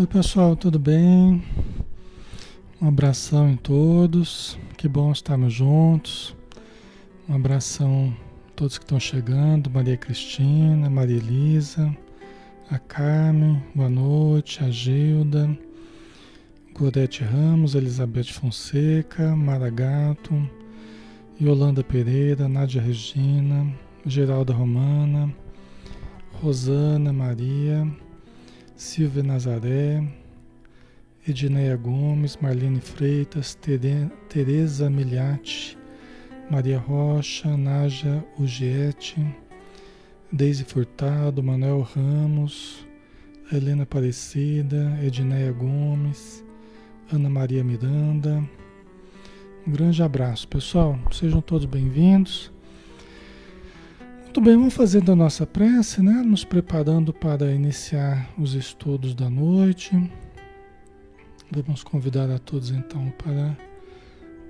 Oi pessoal, tudo bem? Um abração em todos. Que bom estarmos juntos. Um abração a todos que estão chegando, Maria Cristina, Maria Elisa, a Carmen, boa noite, a Gilda, Gorete Ramos, Elizabeth Fonseca, Maragato, Yolanda Pereira, Nádia Regina, Geralda Romana, Rosana Maria, Silvia Nazaré, Edneia Gomes, Marlene Freitas, Tere, Tereza Miliati, Maria Rocha, Nádia Ugiete, Deise Furtado, Manuel Ramos, Helena Aparecida, Edneia Gomes, Ana Maria Miranda. Um grande abraço, pessoal. Sejam todos bem-vindos. Muito bem, vamos fazendo a nossa prece, né? Nos preparando para iniciar os estudos da noite. Vamos convidar a todos então para,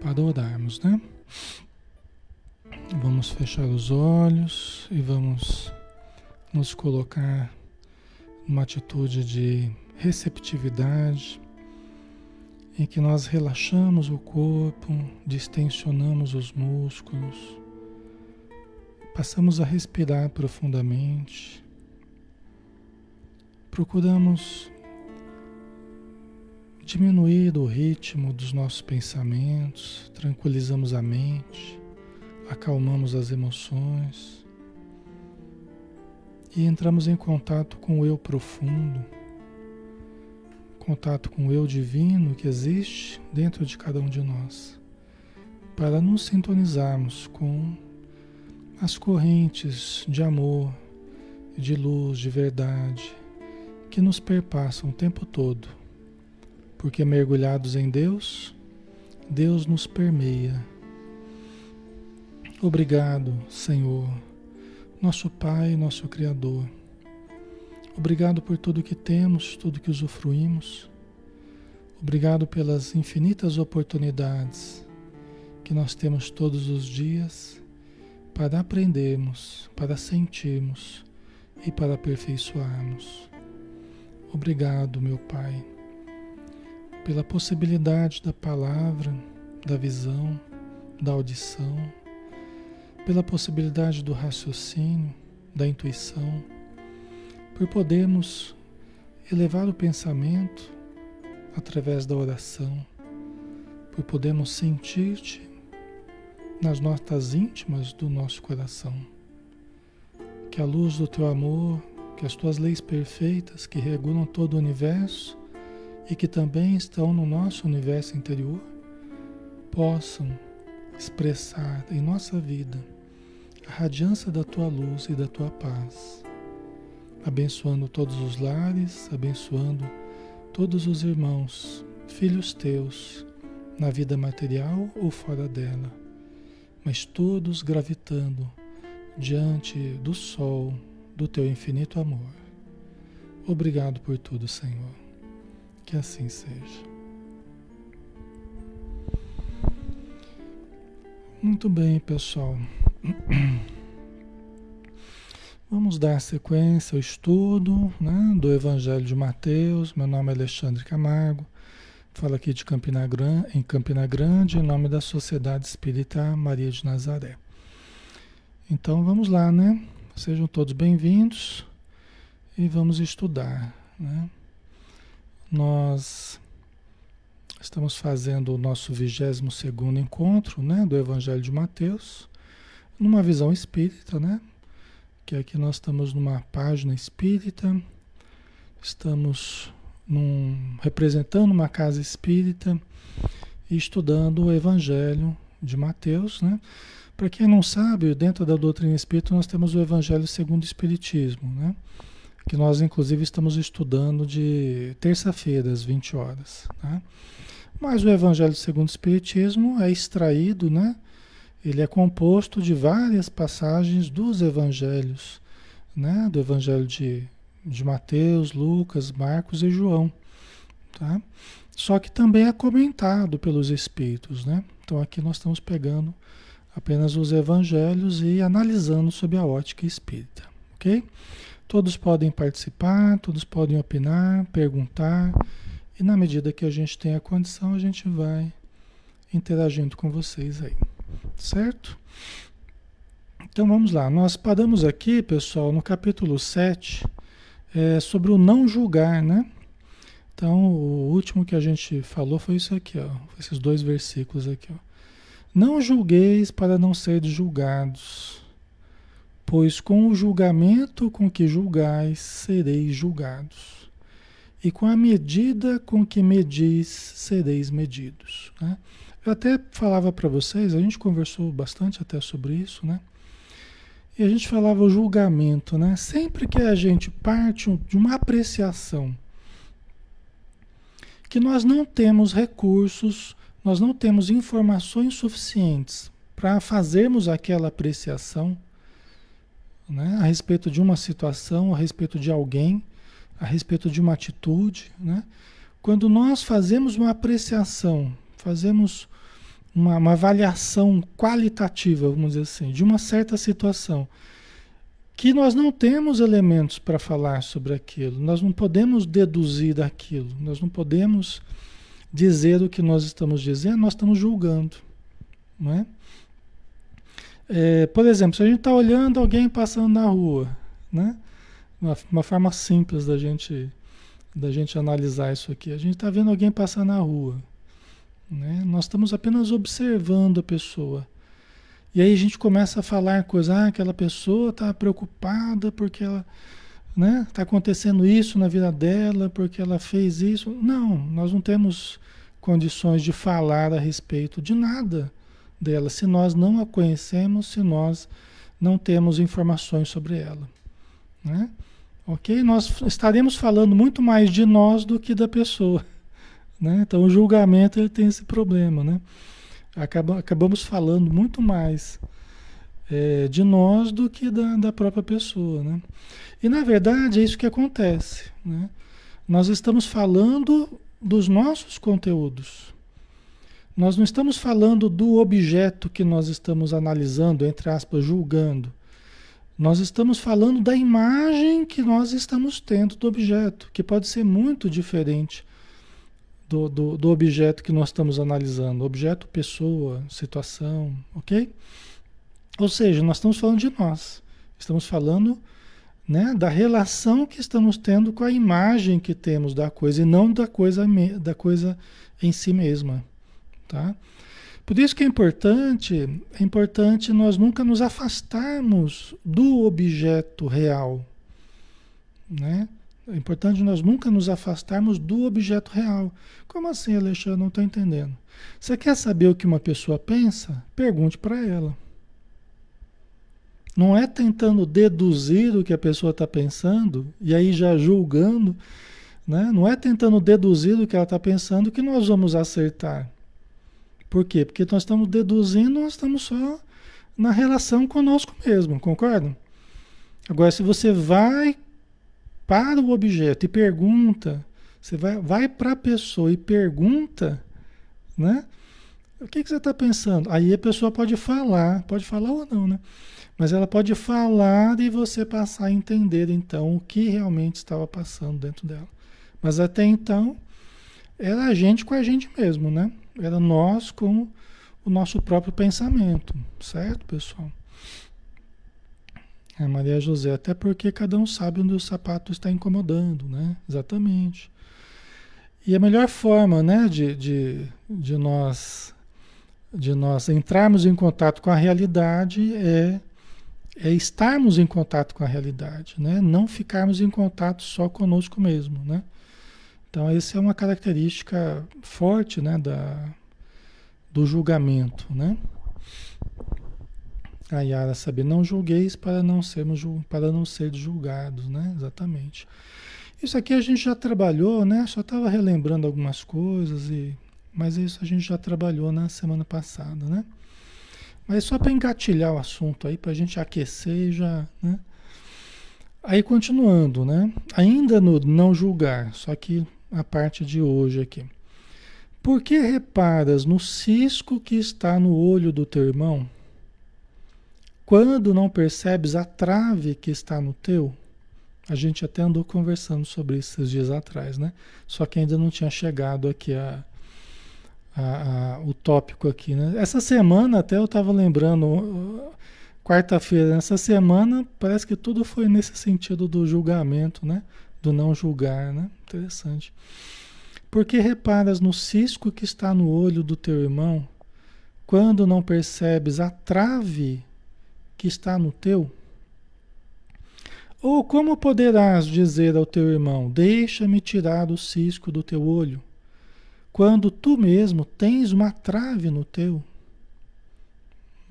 para orarmos, né? Vamos fechar os olhos e vamos nos colocar numa atitude de receptividade, em que nós relaxamos o corpo, distensionamos os músculos Passamos a respirar profundamente. Procuramos diminuir o ritmo dos nossos pensamentos, tranquilizamos a mente, acalmamos as emoções e entramos em contato com o eu profundo, contato com o eu divino que existe dentro de cada um de nós, para nos sintonizarmos com as correntes de amor, de luz, de verdade, que nos perpassam o tempo todo. Porque mergulhados em Deus, Deus nos permeia. Obrigado, Senhor, nosso Pai, nosso Criador. Obrigado por tudo que temos, tudo que usufruímos. Obrigado pelas infinitas oportunidades que nós temos todos os dias para aprendermos, para sentirmos e para aperfeiçoarmos. Obrigado, meu Pai, pela possibilidade da palavra, da visão, da audição, pela possibilidade do raciocínio, da intuição, por podermos elevar o pensamento através da oração, por podermos sentir-te nas notas íntimas do nosso coração. Que a luz do teu amor, que as tuas leis perfeitas que regulam todo o universo e que também estão no nosso universo interior, possam expressar em nossa vida a radiância da tua luz e da tua paz, abençoando todos os lares, abençoando todos os irmãos, filhos teus, na vida material ou fora dela mas todos gravitando diante do sol do teu infinito amor. Obrigado por tudo, Senhor. Que assim seja. Muito bem, pessoal. Vamos dar sequência ao estudo né, do Evangelho de Mateus. Meu nome é Alexandre Camargo. Fala aqui de Campina Grande, em Campina Grande, em nome da Sociedade Espírita Maria de Nazaré. Então vamos lá, né? Sejam todos bem-vindos e vamos estudar, né? Nós estamos fazendo o nosso 22 segundo encontro, né, do Evangelho de Mateus, numa visão espírita, né? Que aqui nós estamos numa página espírita, estamos num, representando uma casa espírita e estudando o Evangelho de Mateus, né? Para quem não sabe, dentro da doutrina espírita nós temos o Evangelho segundo o Espiritismo, né? Que nós inclusive estamos estudando de terça-feira às 20 horas, né? Mas o Evangelho segundo o Espiritismo é extraído, né? Ele é composto de várias passagens dos evangelhos, né? Do Evangelho de de Mateus, Lucas, Marcos e João, tá? Só que também é comentado pelos espíritos, né? Então aqui nós estamos pegando apenas os evangelhos e analisando sob a ótica espírita, ok? Todos podem participar, todos podem opinar, perguntar, e na medida que a gente tem a condição, a gente vai interagindo com vocês aí. Certo? Então vamos lá. Nós paramos aqui, pessoal, no capítulo 7, é, sobre o não julgar, né? Então, o último que a gente falou foi isso aqui, ó, esses dois versículos aqui, ó. Não julgueis para não seres julgados, pois com o julgamento com que julgais sereis julgados, e com a medida com que medis sereis medidos. Né? Eu até falava para vocês, a gente conversou bastante até sobre isso, né? E a gente falava o julgamento, né? Sempre que a gente parte de uma apreciação que nós não temos recursos, nós não temos informações suficientes para fazermos aquela apreciação né, a respeito de uma situação, a respeito de alguém, a respeito de uma atitude. Né? Quando nós fazemos uma apreciação, fazemos uma, uma avaliação qualitativa, vamos dizer assim, de uma certa situação, que nós não temos elementos para falar sobre aquilo, nós não podemos deduzir daquilo, nós não podemos dizer o que nós estamos dizendo, nós estamos julgando. Não é? É, por exemplo, se a gente está olhando alguém passando na rua, né? Uma, uma, forma simples da gente, da gente analisar isso aqui. A gente está vendo alguém passar na rua. Né? Nós estamos apenas observando a pessoa. E aí a gente começa a falar coisas, ah, aquela pessoa está preocupada porque ela né, está acontecendo isso na vida dela, porque ela fez isso. Não, nós não temos condições de falar a respeito de nada dela, se nós não a conhecemos, se nós não temos informações sobre ela. Né? Ok? Nós estaremos falando muito mais de nós do que da pessoa. Né? Então o julgamento ele tem esse problema. Né? acaba, acabamos falando muito mais é, de nós do que da, da própria pessoa. Né? E na verdade é isso que acontece. Né? Nós estamos falando dos nossos conteúdos. Nós não estamos falando do objeto que nós estamos analisando, entre aspas, julgando. Nós estamos falando da imagem que nós estamos tendo do objeto, que pode ser muito diferente do, do, do objeto que nós estamos analisando. Objeto, pessoa, situação, ok? Ou seja, nós estamos falando de nós. Estamos falando né, da relação que estamos tendo com a imagem que temos da coisa e não da coisa, da coisa em si mesma. Tá? Por isso que é importante, é importante nós nunca nos afastarmos do objeto real. Né? É importante nós nunca nos afastarmos do objeto real. Como assim, Alexandre? Não estou entendendo. Você quer saber o que uma pessoa pensa? Pergunte para ela. Não é tentando deduzir o que a pessoa está pensando e aí já julgando, né? Não é tentando deduzir o que ela está pensando que nós vamos acertar. Por quê? Porque nós estamos deduzindo, nós estamos só na relação conosco mesmo, concordam? Agora, se você vai para o objeto e pergunta, você vai, vai para a pessoa e pergunta, né? O que, que você está pensando? Aí a pessoa pode falar, pode falar ou não, né? Mas ela pode falar e você passar a entender então o que realmente estava passando dentro dela. Mas até então era a gente com a gente mesmo, né? Era nós com o nosso próprio pensamento, certo, pessoal? É Maria José, até porque cada um sabe onde o sapato está incomodando, né? Exatamente. E a melhor forma, né, de, de, de nós de nós entrarmos em contato com a realidade é, é estarmos em contato com a realidade, né? Não ficarmos em contato só conosco mesmo, né? Então essa é uma característica forte, né, da, do julgamento, né? A Yara saber, não julgueis para não sermos para não ser julgados, né? Exatamente. Isso aqui a gente já trabalhou, né? Só estava relembrando algumas coisas e mas isso a gente já trabalhou na semana passada, né? Mas só para engatilhar o assunto aí, para a gente aquecer e já, né? Aí continuando, né? Ainda no não julgar, só que a parte de hoje aqui. Por que reparas no cisco que está no olho do teu irmão? quando não percebes a trave que está no teu? A gente até andou conversando sobre isso esses dias atrás, né? Só que ainda não tinha chegado aqui a, a, a o tópico aqui, né? Essa semana até eu estava lembrando, quarta-feira, essa semana parece que tudo foi nesse sentido do julgamento, né? Do não julgar, né? Interessante. Porque reparas no cisco que está no olho do teu irmão, quando não percebes a trave que está no teu? Ou como poderás dizer ao teu irmão: Deixa-me tirar o cisco do teu olho, quando tu mesmo tens uma trave no teu?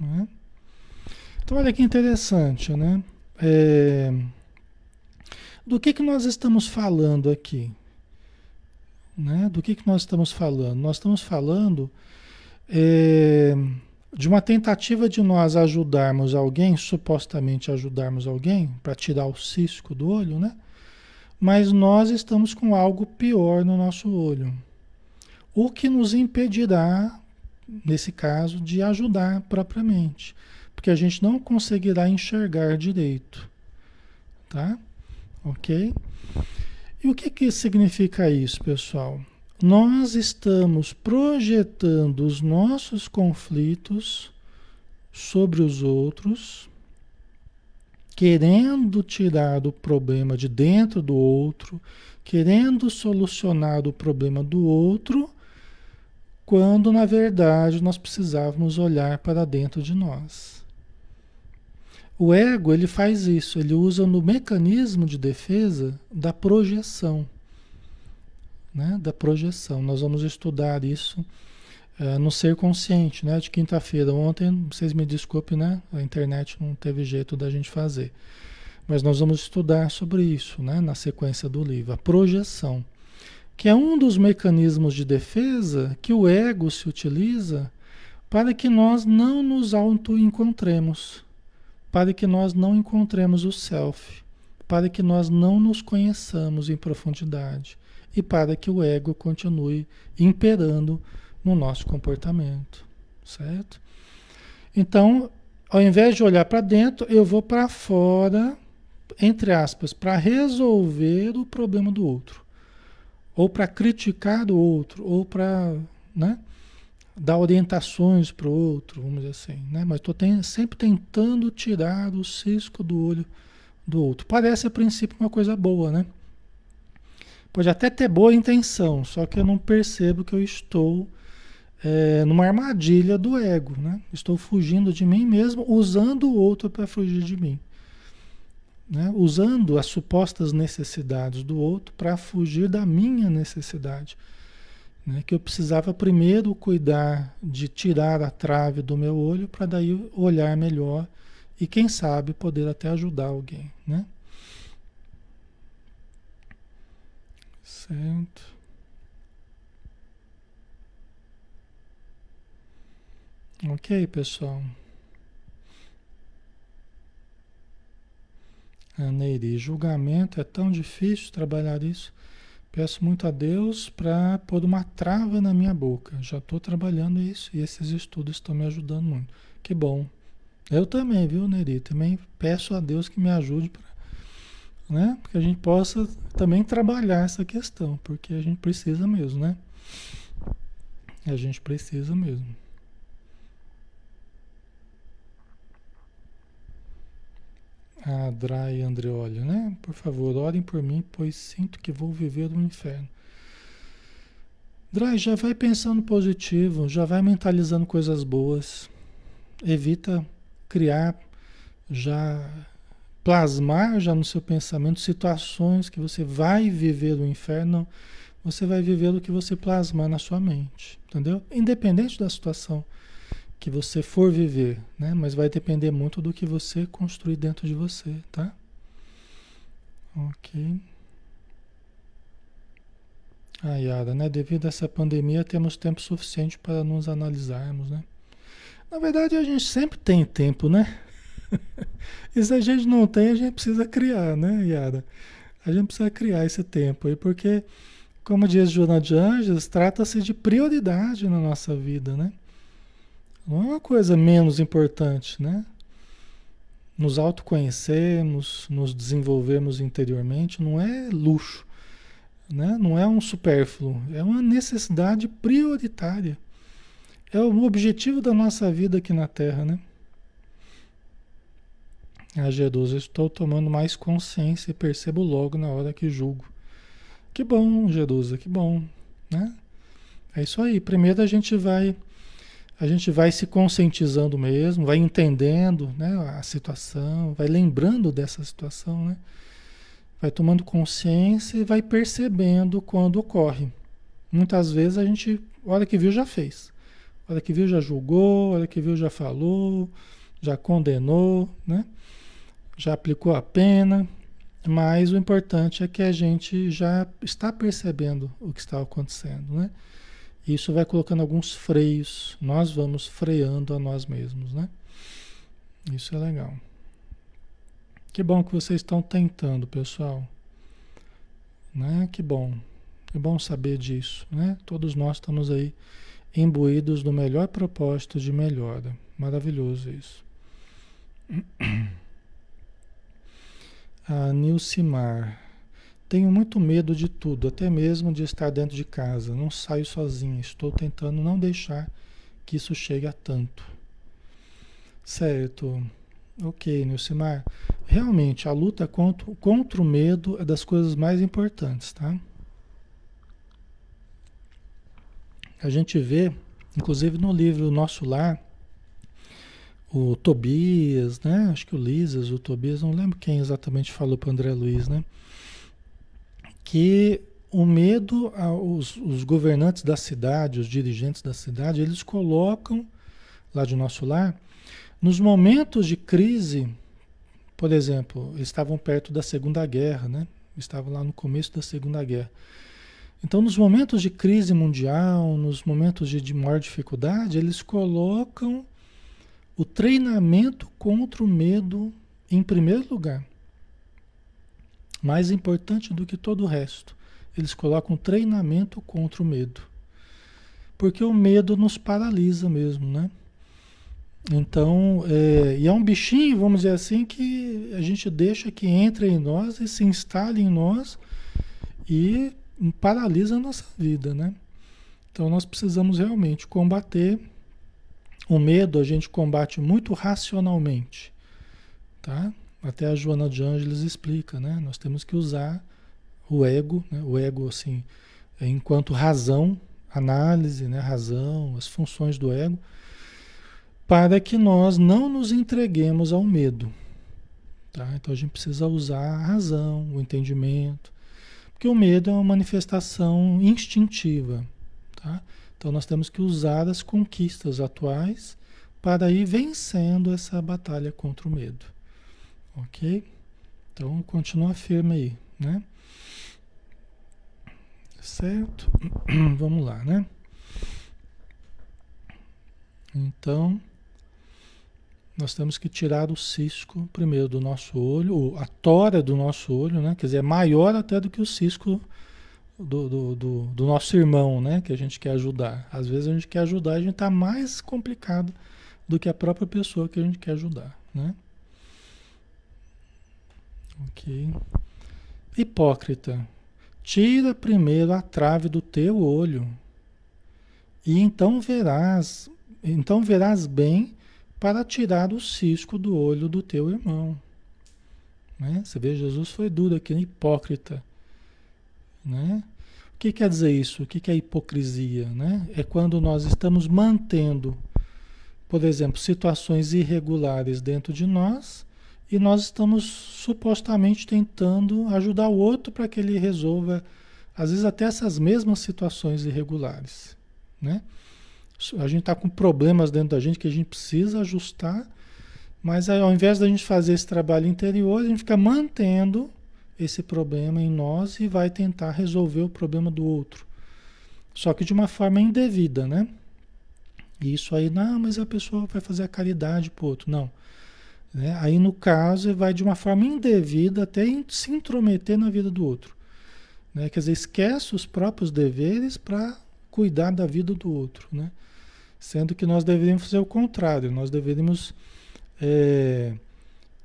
É? Então, olha que interessante, né? É... Do que, que nós estamos falando aqui? Né? Do que, que nós estamos falando? Nós estamos falando é, de uma tentativa de nós ajudarmos alguém, supostamente ajudarmos alguém, para tirar o cisco do olho, né? Mas nós estamos com algo pior no nosso olho. O que nos impedirá, nesse caso, de ajudar propriamente. Porque a gente não conseguirá enxergar direito. Tá? Ok? E o que, que significa isso, pessoal? Nós estamos projetando os nossos conflitos sobre os outros, querendo tirar o problema de dentro do outro, querendo solucionar o problema do outro, quando na verdade nós precisávamos olhar para dentro de nós. O ego, ele faz isso, ele usa no mecanismo de defesa da projeção né, da projeção. Nós vamos estudar isso uh, no ser consciente, né, de quinta-feira. Ontem, vocês me desculpem, né, a internet não teve jeito da gente fazer. Mas nós vamos estudar sobre isso, né, na sequência do livro, a projeção, que é um dos mecanismos de defesa que o ego se utiliza para que nós não nos auto-encontremos, para que nós não encontremos o self, para que nós não nos conheçamos em profundidade e para que o ego continue imperando no nosso comportamento, certo? Então, ao invés de olhar para dentro, eu vou para fora, entre aspas, para resolver o problema do outro, ou para criticar o outro, ou para, né, dar orientações para o outro, vamos dizer assim, né? Mas estou sempre tentando tirar o cisco do olho do outro. Parece a princípio uma coisa boa, né? Pode até ter boa intenção, só que eu não percebo que eu estou é, numa armadilha do ego, né? Estou fugindo de mim mesmo, usando o outro para fugir de mim. Né? Usando as supostas necessidades do outro para fugir da minha necessidade. Né? Que eu precisava primeiro cuidar de tirar a trave do meu olho para daí olhar melhor e, quem sabe, poder até ajudar alguém. Né? Certo. Ok, pessoal. A Neiri, julgamento é tão difícil trabalhar isso. Peço muito a Deus para pôr uma trava na minha boca. Já estou trabalhando isso e esses estudos estão me ajudando muito. Que bom. Eu também, viu, Neri? Também peço a Deus que me ajude para né? Que a gente possa também trabalhar essa questão, porque a gente precisa mesmo, né? A gente precisa mesmo. A Drai Andreoli, né? Por favor, orem por mim, pois sinto que vou viver no inferno. Drai, já vai pensando positivo, já vai mentalizando coisas boas. Evita criar já plasmar já no seu pensamento situações que você vai viver o inferno, você vai viver o que você plasmar na sua mente, entendeu? Independente da situação que você for viver, né? Mas vai depender muito do que você construir dentro de você, tá? Ok. Ah, Yara, né? Devido a essa pandemia, temos tempo suficiente para nos analisarmos, né? Na verdade, a gente sempre tem tempo, né? e se a gente não tem, a gente precisa criar, né, Yara? A gente precisa criar esse tempo aí, porque, como diz Joana de Anjos, trata-se de prioridade na nossa vida, né? Não é uma coisa menos importante, né? nos autoconhecermos, nos desenvolvermos interiormente, não é luxo, né? não é um supérfluo, é uma necessidade prioritária. É o objetivo da nossa vida aqui na Terra, né? Ah, Jesus, estou tomando mais consciência e percebo logo na hora que julgo. Que bom, Jerusa, que bom, né? É isso aí. Primeiro a gente vai a gente vai se conscientizando mesmo, vai entendendo né, a situação, vai lembrando dessa situação, né? Vai tomando consciência e vai percebendo quando ocorre. Muitas vezes a gente, hora que viu, já fez. Hora que viu, já julgou, hora que viu, já falou, já condenou, né? Já aplicou a pena, mas o importante é que a gente já está percebendo o que está acontecendo, né? Isso vai colocando alguns freios, nós vamos freando a nós mesmos, né? Isso é legal. Que bom que vocês estão tentando, pessoal. Né? Que bom. É bom saber disso, né? Todos nós estamos aí imbuídos do melhor propósito de melhora. Maravilhoso isso. A Nilcimar. Tenho muito medo de tudo, até mesmo de estar dentro de casa. Não saio sozinha. Estou tentando não deixar que isso chegue a tanto. Certo. Ok, Nilcimar. Realmente, a luta contra, contra o medo é das coisas mais importantes, tá? A gente vê, inclusive no livro Nosso Lar, o Tobias, né? Acho que o Lisas, o Tobias, não lembro quem exatamente falou para o André Luiz, né? que o medo, os, os, governantes da cidade, os dirigentes da cidade, eles colocam lá de nosso lar, nos momentos de crise, por exemplo, estavam perto da Segunda Guerra, né? Estavam lá no começo da Segunda Guerra. Então, nos momentos de crise mundial, nos momentos de, de maior dificuldade, eles colocam o treinamento contra o medo em primeiro lugar mais importante do que todo o resto. Eles colocam treinamento contra o medo. Porque o medo nos paralisa mesmo, né? Então, é, e é um bichinho, vamos dizer assim, que a gente deixa que entre em nós e se instale em nós e paralisa a nossa vida, né? Então, nós precisamos realmente combater o medo, a gente combate muito racionalmente, tá? Até a Joana de Ângeles explica, né? Nós temos que usar o ego, né? o ego assim, enquanto razão, análise, né? razão, as funções do ego, para que nós não nos entreguemos ao medo. Tá? Então a gente precisa usar a razão, o entendimento, porque o medo é uma manifestação instintiva. Tá? Então nós temos que usar as conquistas atuais para ir vencendo essa batalha contra o medo. Ok? Então continua firme aí, né? Certo? Vamos lá, né? Então, nós temos que tirar o cisco primeiro do nosso olho, a tora do nosso olho, né? Quer dizer, é maior até do que o cisco do, do, do, do nosso irmão, né? Que a gente quer ajudar. Às vezes a gente quer ajudar, a gente está mais complicado do que a própria pessoa que a gente quer ajudar, né? Ok. Hipócrita, tira primeiro a trave do teu olho, e então verás, então verás bem para tirar o cisco do olho do teu irmão. Né? Você vê, Jesus foi duro aqui, né? hipócrita. Né? O que quer dizer isso? O que é hipocrisia? Né? É quando nós estamos mantendo, por exemplo, situações irregulares dentro de nós e nós estamos supostamente tentando ajudar o outro para que ele resolva, às vezes, até essas mesmas situações irregulares. Né? A gente está com problemas dentro da gente que a gente precisa ajustar, mas ao invés da gente fazer esse trabalho interior, a gente fica mantendo esse problema em nós e vai tentar resolver o problema do outro. Só que de uma forma indevida, né? Isso aí, não, mas a pessoa vai fazer a caridade para o outro. Não. Né? Aí, no caso, vai de uma forma indevida até se intrometer na vida do outro. Né? Quer dizer, esquece os próprios deveres para cuidar da vida do outro. Né? Sendo que nós deveríamos fazer o contrário, nós deveríamos é,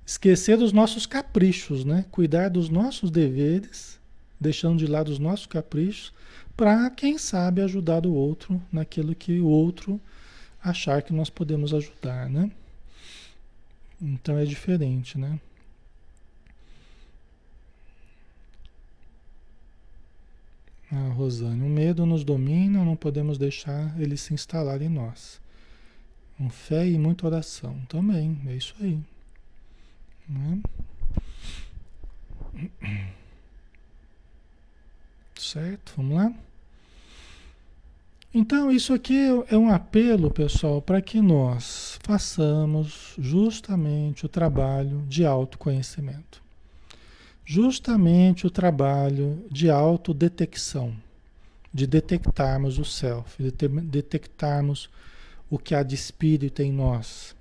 esquecer dos nossos caprichos, né? Cuidar dos nossos deveres, deixando de lado os nossos caprichos, para quem sabe ajudar o outro naquilo que o outro achar que nós podemos ajudar, né? Então é diferente, né? Ah, Rosane, o medo nos domina, não podemos deixar ele se instalar em nós. Com fé e muita oração também, é isso aí. Né? Certo? Vamos lá? Então, isso aqui é um apelo, pessoal, para que nós façamos justamente o trabalho de autoconhecimento. Justamente o trabalho de autodetecção, de detectarmos o self, de detectarmos o que há de espírito em nós.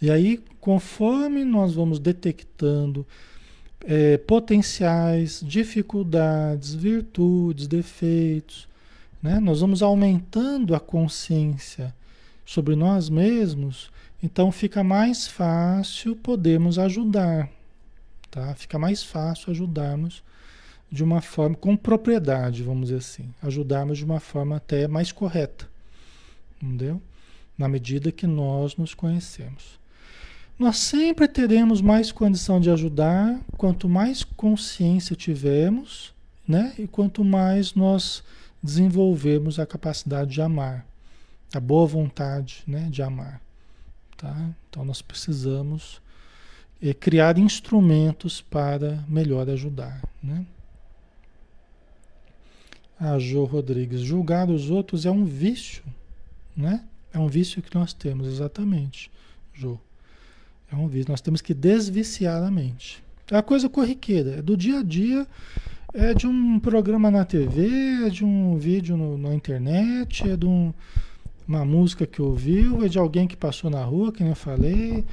E aí, conforme nós vamos detectando é, potenciais, dificuldades, virtudes, defeitos, né? nós vamos aumentando a consciência sobre nós mesmos, então fica mais fácil podermos ajudar, tá? Fica mais fácil ajudarmos de uma forma com propriedade, vamos dizer assim, ajudarmos de uma forma até mais correta, entendeu? Na medida que nós nos conhecemos. Nós sempre teremos mais condição de ajudar quanto mais consciência tivermos, né? E quanto mais nós desenvolvermos a capacidade de amar, a boa vontade, né, de amar, tá? Então nós precisamos é, criar instrumentos para melhor ajudar, né? A ah, Jo Rodrigues, julgar os outros é um vício, né? É um vício que nós temos, exatamente, Jo. É um vício. Nós temos que desviciar a mente. É a coisa corriqueira, é do dia a dia, é de um programa na TV, é de um vídeo no, na internet, é de um, uma música que ouviu, é de alguém que passou na rua, que nem eu falei.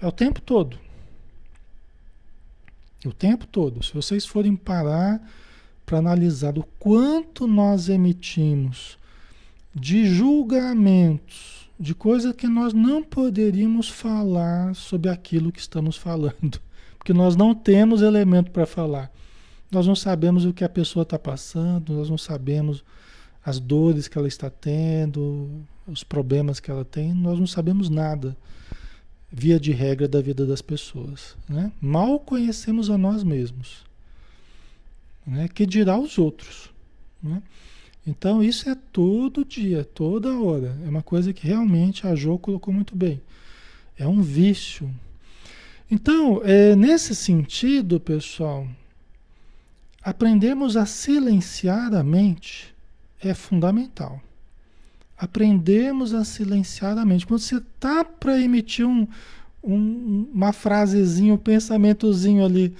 É o tempo todo. O tempo todo. Se vocês forem parar para analisar o quanto nós emitimos de julgamentos de coisas que nós não poderíamos falar sobre aquilo que estamos falando, porque nós não temos elemento para falar. Nós não sabemos o que a pessoa está passando, nós não sabemos as dores que ela está tendo, os problemas que ela tem, nós não sabemos nada, via de regra, da vida das pessoas. Né? Mal conhecemos a nós mesmos, né? que dirá os outros. Né? Então isso é todo dia, toda hora. É uma coisa que realmente a Jo colocou muito bem. É um vício. Então, é, nesse sentido, pessoal, aprendermos a silenciar a mente é fundamental. Aprendermos a silenciar a mente. Quando você está para emitir um, um, uma frasezinha, um pensamentozinho ali,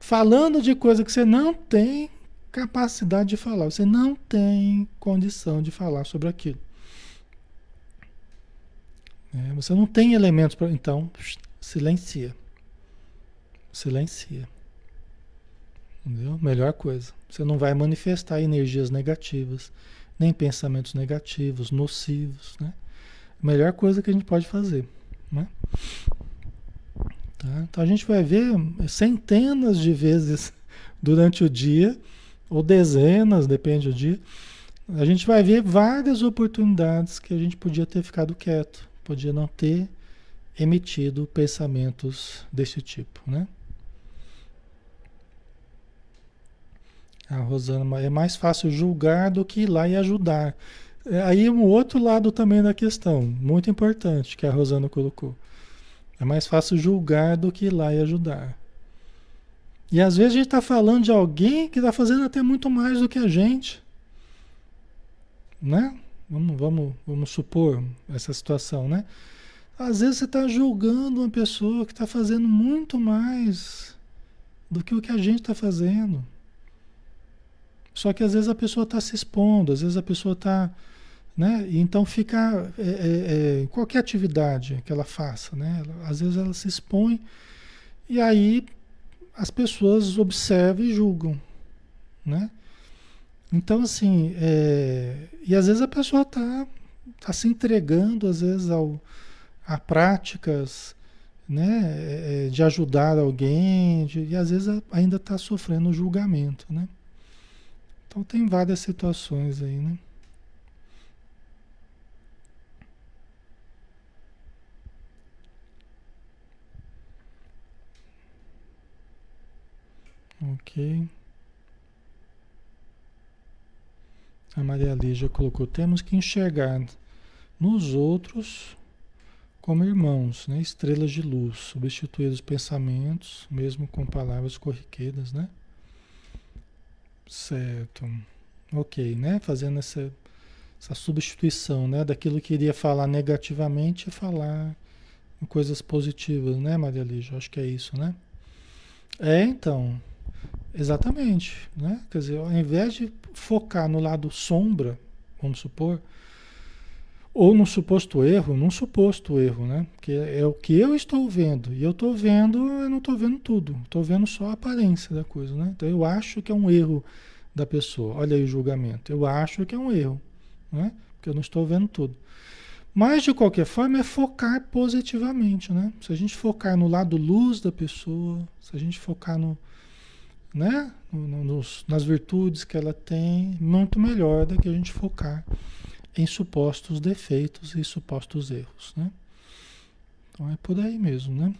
falando de coisa que você não tem capacidade de falar. Você não tem condição de falar sobre aquilo. É, você não tem elementos para. Então, silencia. Silencia. Entendeu? Melhor coisa. Você não vai manifestar energias negativas, nem pensamentos negativos, nocivos. Né? Melhor coisa que a gente pode fazer. Né? Tá? Então a gente vai ver centenas de vezes durante o dia ou dezenas, depende do dia, a gente vai ver várias oportunidades que a gente podia ter ficado quieto, podia não ter emitido pensamentos desse tipo, né? A Rosana, é mais fácil julgar do que ir lá e ajudar. É, aí um outro lado também da questão, muito importante, que a Rosana colocou. É mais fácil julgar do que ir lá e ajudar. E às vezes a gente está falando de alguém que está fazendo até muito mais do que a gente. Né? Vamos, vamos, vamos supor essa situação, né? Às vezes você está julgando uma pessoa que está fazendo muito mais do que o que a gente está fazendo. Só que às vezes a pessoa está se expondo, às vezes a pessoa está. Né? Então fica. É, é, é, qualquer atividade que ela faça, né? Às vezes ela se expõe e aí as pessoas observam e julgam, né? Então, assim, é, e às vezes a pessoa está tá se entregando, às vezes, ao, a práticas né, é, é, de ajudar alguém, de, e às vezes ainda está sofrendo julgamento, né? Então tem várias situações aí, né? Ok. A Maria Lígia colocou: temos que enxergar nos outros como irmãos, né? estrelas de luz, substituir os pensamentos, mesmo com palavras corriqueiras, né? Certo. Ok, né? Fazendo essa, essa substituição, né? Daquilo que iria falar negativamente, falar coisas positivas, né, Maria Lígia? Acho que é isso, né? É, então. Exatamente, né? Quer dizer, ao invés de focar no lado sombra, vamos supor, ou no suposto erro, num suposto erro, né? Que é o que eu estou vendo. E eu estou vendo, eu não estou vendo tudo. Estou vendo só a aparência da coisa, né? Então eu acho que é um erro da pessoa. Olha aí o julgamento. Eu acho que é um erro, né? Porque eu não estou vendo tudo. Mas de qualquer forma é focar positivamente, né? Se a gente focar no lado luz da pessoa, se a gente focar no, né? Nos, nas virtudes que ela tem, muito melhor do que a gente focar em supostos defeitos e supostos erros, né? Então é por aí mesmo, né?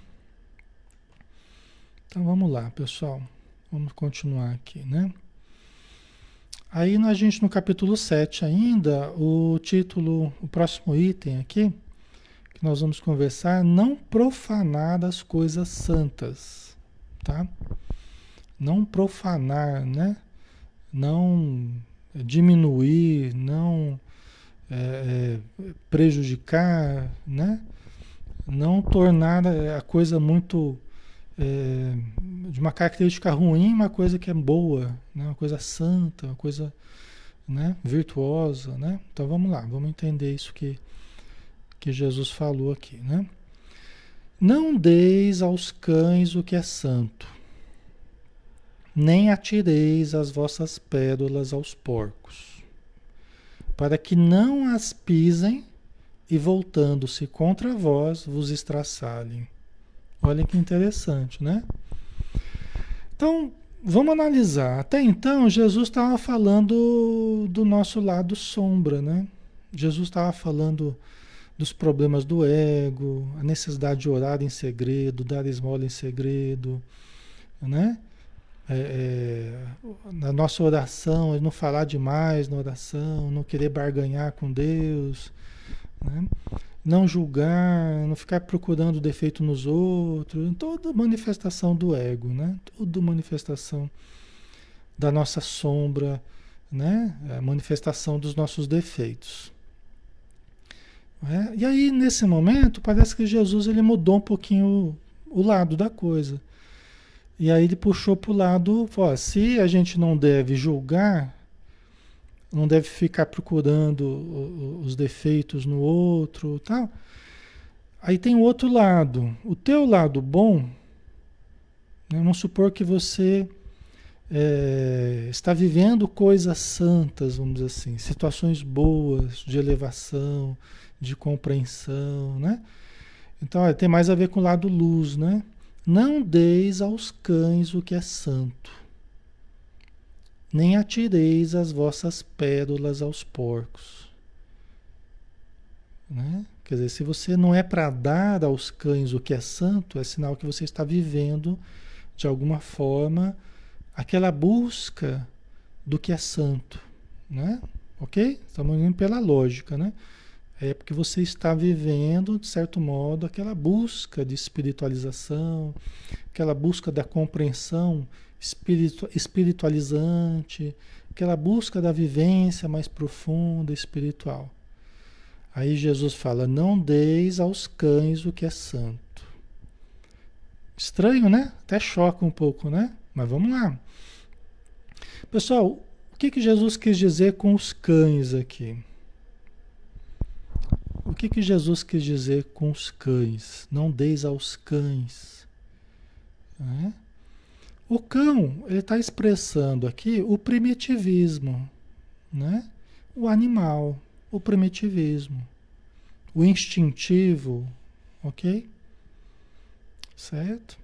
Então vamos lá, pessoal. Vamos continuar aqui, né? Aí a gente no capítulo 7 ainda, o título, o próximo item aqui, que nós vamos conversar, não profanar as coisas santas, tá? Não profanar, né? Não diminuir, não é, é, prejudicar, né? não tornar a coisa muito é, de uma característica ruim, uma coisa que é boa, né? uma coisa santa, uma coisa né? virtuosa. Né? Então vamos lá, vamos entender isso que, que Jesus falou aqui. Né? Não deis aos cães o que é santo, nem atireis as vossas pérolas aos porcos para que não as pisem e voltando-se contra vós vos estraçalhem. Olha que interessante, né? Então, vamos analisar. Até então, Jesus estava falando do nosso lado sombra, né? Jesus estava falando dos problemas do ego, a necessidade de orar em segredo, dar esmola em segredo, né? É, é, na nossa oração, não falar demais na oração, não querer barganhar com Deus, né? não julgar, não ficar procurando defeito nos outros, toda manifestação do ego, né? Toda manifestação da nossa sombra, né? A manifestação dos nossos defeitos. É? E aí, nesse momento, parece que Jesus ele mudou um pouquinho o, o lado da coisa. E aí ele puxou para o lado, ó, se a gente não deve julgar, não deve ficar procurando os defeitos no outro, tal. Aí tem o outro lado, o teu lado bom, né, vamos supor que você é, está vivendo coisas santas, vamos dizer assim, situações boas de elevação, de compreensão, né? Então, tem mais a ver com o lado luz, né? Não deis aos cães o que é santo, nem atireis as vossas pérolas aos porcos. Né? Quer dizer, se você não é para dar aos cães o que é santo, é sinal que você está vivendo, de alguma forma, aquela busca do que é santo. Né? Ok? Estamos indo pela lógica, né? É porque você está vivendo, de certo modo, aquela busca de espiritualização, aquela busca da compreensão espiritu espiritualizante, aquela busca da vivência mais profunda, espiritual. Aí Jesus fala: Não deis aos cães o que é santo. Estranho, né? Até choca um pouco, né? Mas vamos lá. Pessoal, o que, que Jesus quis dizer com os cães aqui? O que, que Jesus quis dizer com os cães? Não deis aos cães. Né? O cão, ele está expressando aqui o primitivismo, né? o animal, o primitivismo, o instintivo, ok? Certo?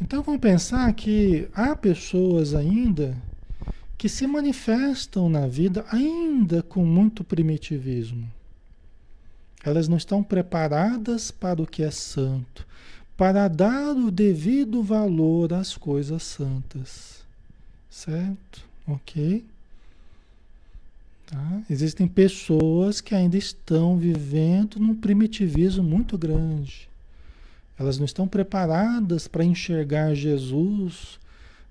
Então vamos pensar que há pessoas ainda que se manifestam na vida ainda com muito primitivismo. Elas não estão preparadas para o que é santo, para dar o devido valor às coisas santas. Certo? Ok? Tá? Existem pessoas que ainda estão vivendo num primitivismo muito grande. Elas não estão preparadas para enxergar Jesus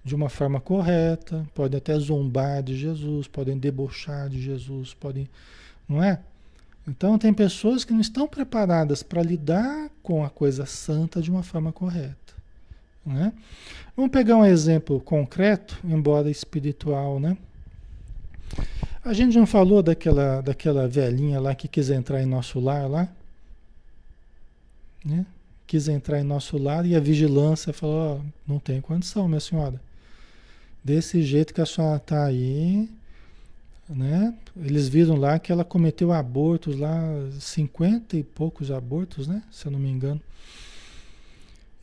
de uma forma correta, podem até zombar de Jesus, podem debochar de Jesus, podem, não é? Então tem pessoas que não estão preparadas para lidar com a coisa santa de uma forma correta, né? Vamos pegar um exemplo concreto, embora espiritual, né? A gente não falou daquela, daquela velhinha lá que quis entrar em nosso lar lá? Né? Quis entrar em nosso lar e a vigilância falou, não tem condição, minha senhora. Desse jeito que a senhora está aí, né? Eles viram lá que ela cometeu abortos lá, cinquenta e poucos abortos, né? Se eu não me engano.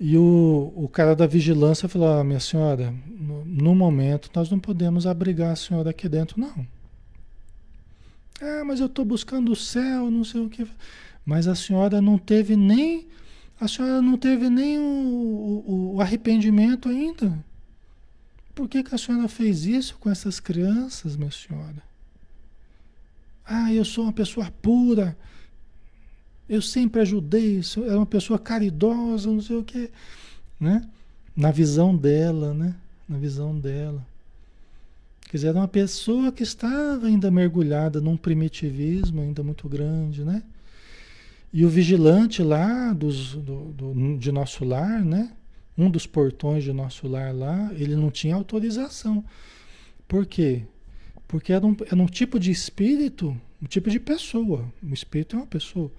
E o, o cara da vigilância falou, oh, minha senhora, no, no momento nós não podemos abrigar a senhora aqui dentro, não. Ah, mas eu estou buscando o céu, não sei o que. Mas a senhora não teve nem. A senhora não teve nem o, o, o arrependimento ainda. Por que, que a senhora fez isso com essas crianças, minha senhora? Ah, eu sou uma pessoa pura. Eu sempre ajudei, era uma pessoa caridosa, não sei o que, né? Na visão dela, né? Na visão dela. Quer dizer, era uma pessoa que estava ainda mergulhada num primitivismo ainda muito grande, né? E o vigilante lá dos, do, do, de nosso lar, né? Um dos portões de nosso lar lá, ele não tinha autorização. Por quê? Porque era um, era um tipo de espírito, um tipo de pessoa. O espírito é uma pessoa.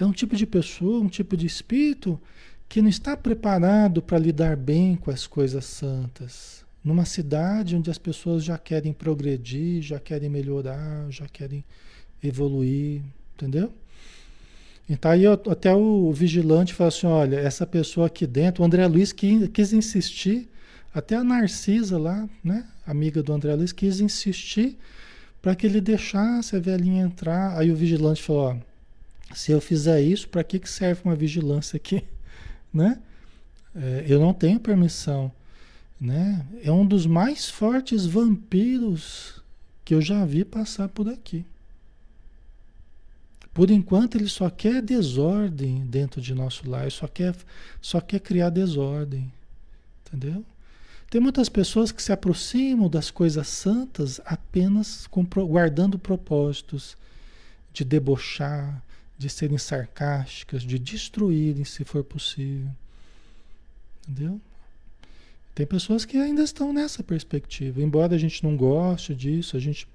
É um tipo de pessoa, um tipo de espírito que não está preparado para lidar bem com as coisas santas numa cidade onde as pessoas já querem progredir, já querem melhorar, já querem evoluir, entendeu? Então aí até o vigilante fala assim, olha, essa pessoa aqui dentro, o André Luiz quis, quis insistir, até a Narcisa lá, né, amiga do André Luiz, quis insistir para que ele deixasse a velhinha entrar. Aí o vigilante falou, ó, se eu fizer isso, para que, que serve uma vigilância aqui? Né? É, eu não tenho permissão. Né? É um dos mais fortes vampiros que eu já vi passar por aqui. Por enquanto ele só quer desordem dentro de nosso lar, só quer, só quer criar desordem. Entendeu? Tem muitas pessoas que se aproximam das coisas santas apenas com, guardando propósitos de debochar, de serem sarcásticas, de destruírem se for possível. Entendeu? Tem pessoas que ainda estão nessa perspectiva. Embora a gente não goste disso, a gente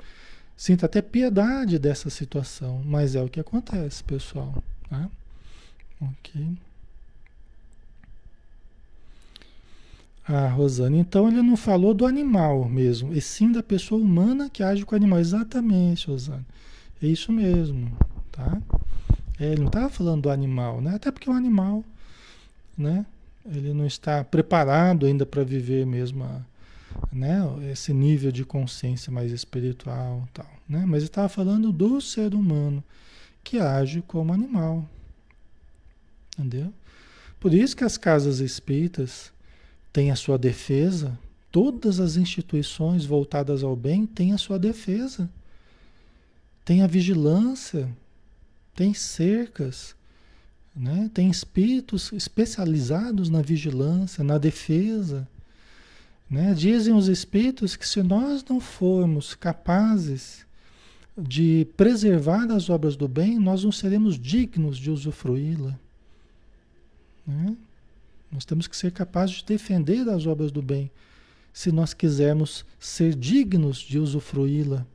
sinta até piedade dessa situação, mas é o que acontece, pessoal. Tá? Ok. Ah, Rosana, então ele não falou do animal mesmo, e sim da pessoa humana que age com o animal. Exatamente, Rosana. É isso mesmo, tá? É, ele não estava falando do animal, né? Até porque o animal, né? Ele não está preparado ainda para viver mesmo a, né, esse nível de consciência mais espiritual, tal, né? Mas estava falando do ser humano que age como animal, entendeu? Por isso que as casas espíritas têm a sua defesa. Todas as instituições voltadas ao bem têm a sua defesa. Tem a vigilância, tem cercas, né? Tem espíritos especializados na vigilância, na defesa. Né? Dizem os espíritos que se nós não formos capazes de preservar as obras do bem, nós não seremos dignos de usufruí-la. Né? Nós temos que ser capazes de defender as obras do bem, se nós quisermos ser dignos de usufruí-la.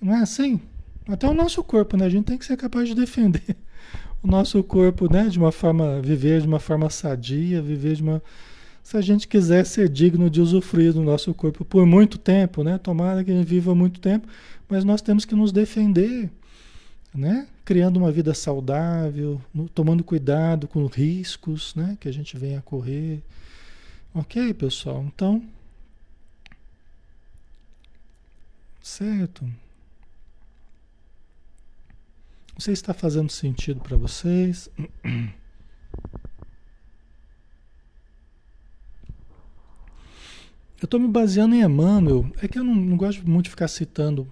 Não é assim? Até o nosso corpo, né? A gente tem que ser capaz de defender o nosso corpo, né, de uma forma, viver de uma forma sadia, viver de uma. Se a gente quiser ser digno de usufruir do nosso corpo por muito tempo, né? Tomara que a gente viva muito tempo, mas nós temos que nos defender né? Criando uma vida saudável, no, tomando cuidado com riscos, né? Que a gente venha a correr. Ok, pessoal? Então, certo. Não sei se está fazendo sentido para vocês. Eu estou me baseando em Emmanuel. É que eu não, não, gosto muito de ficar citando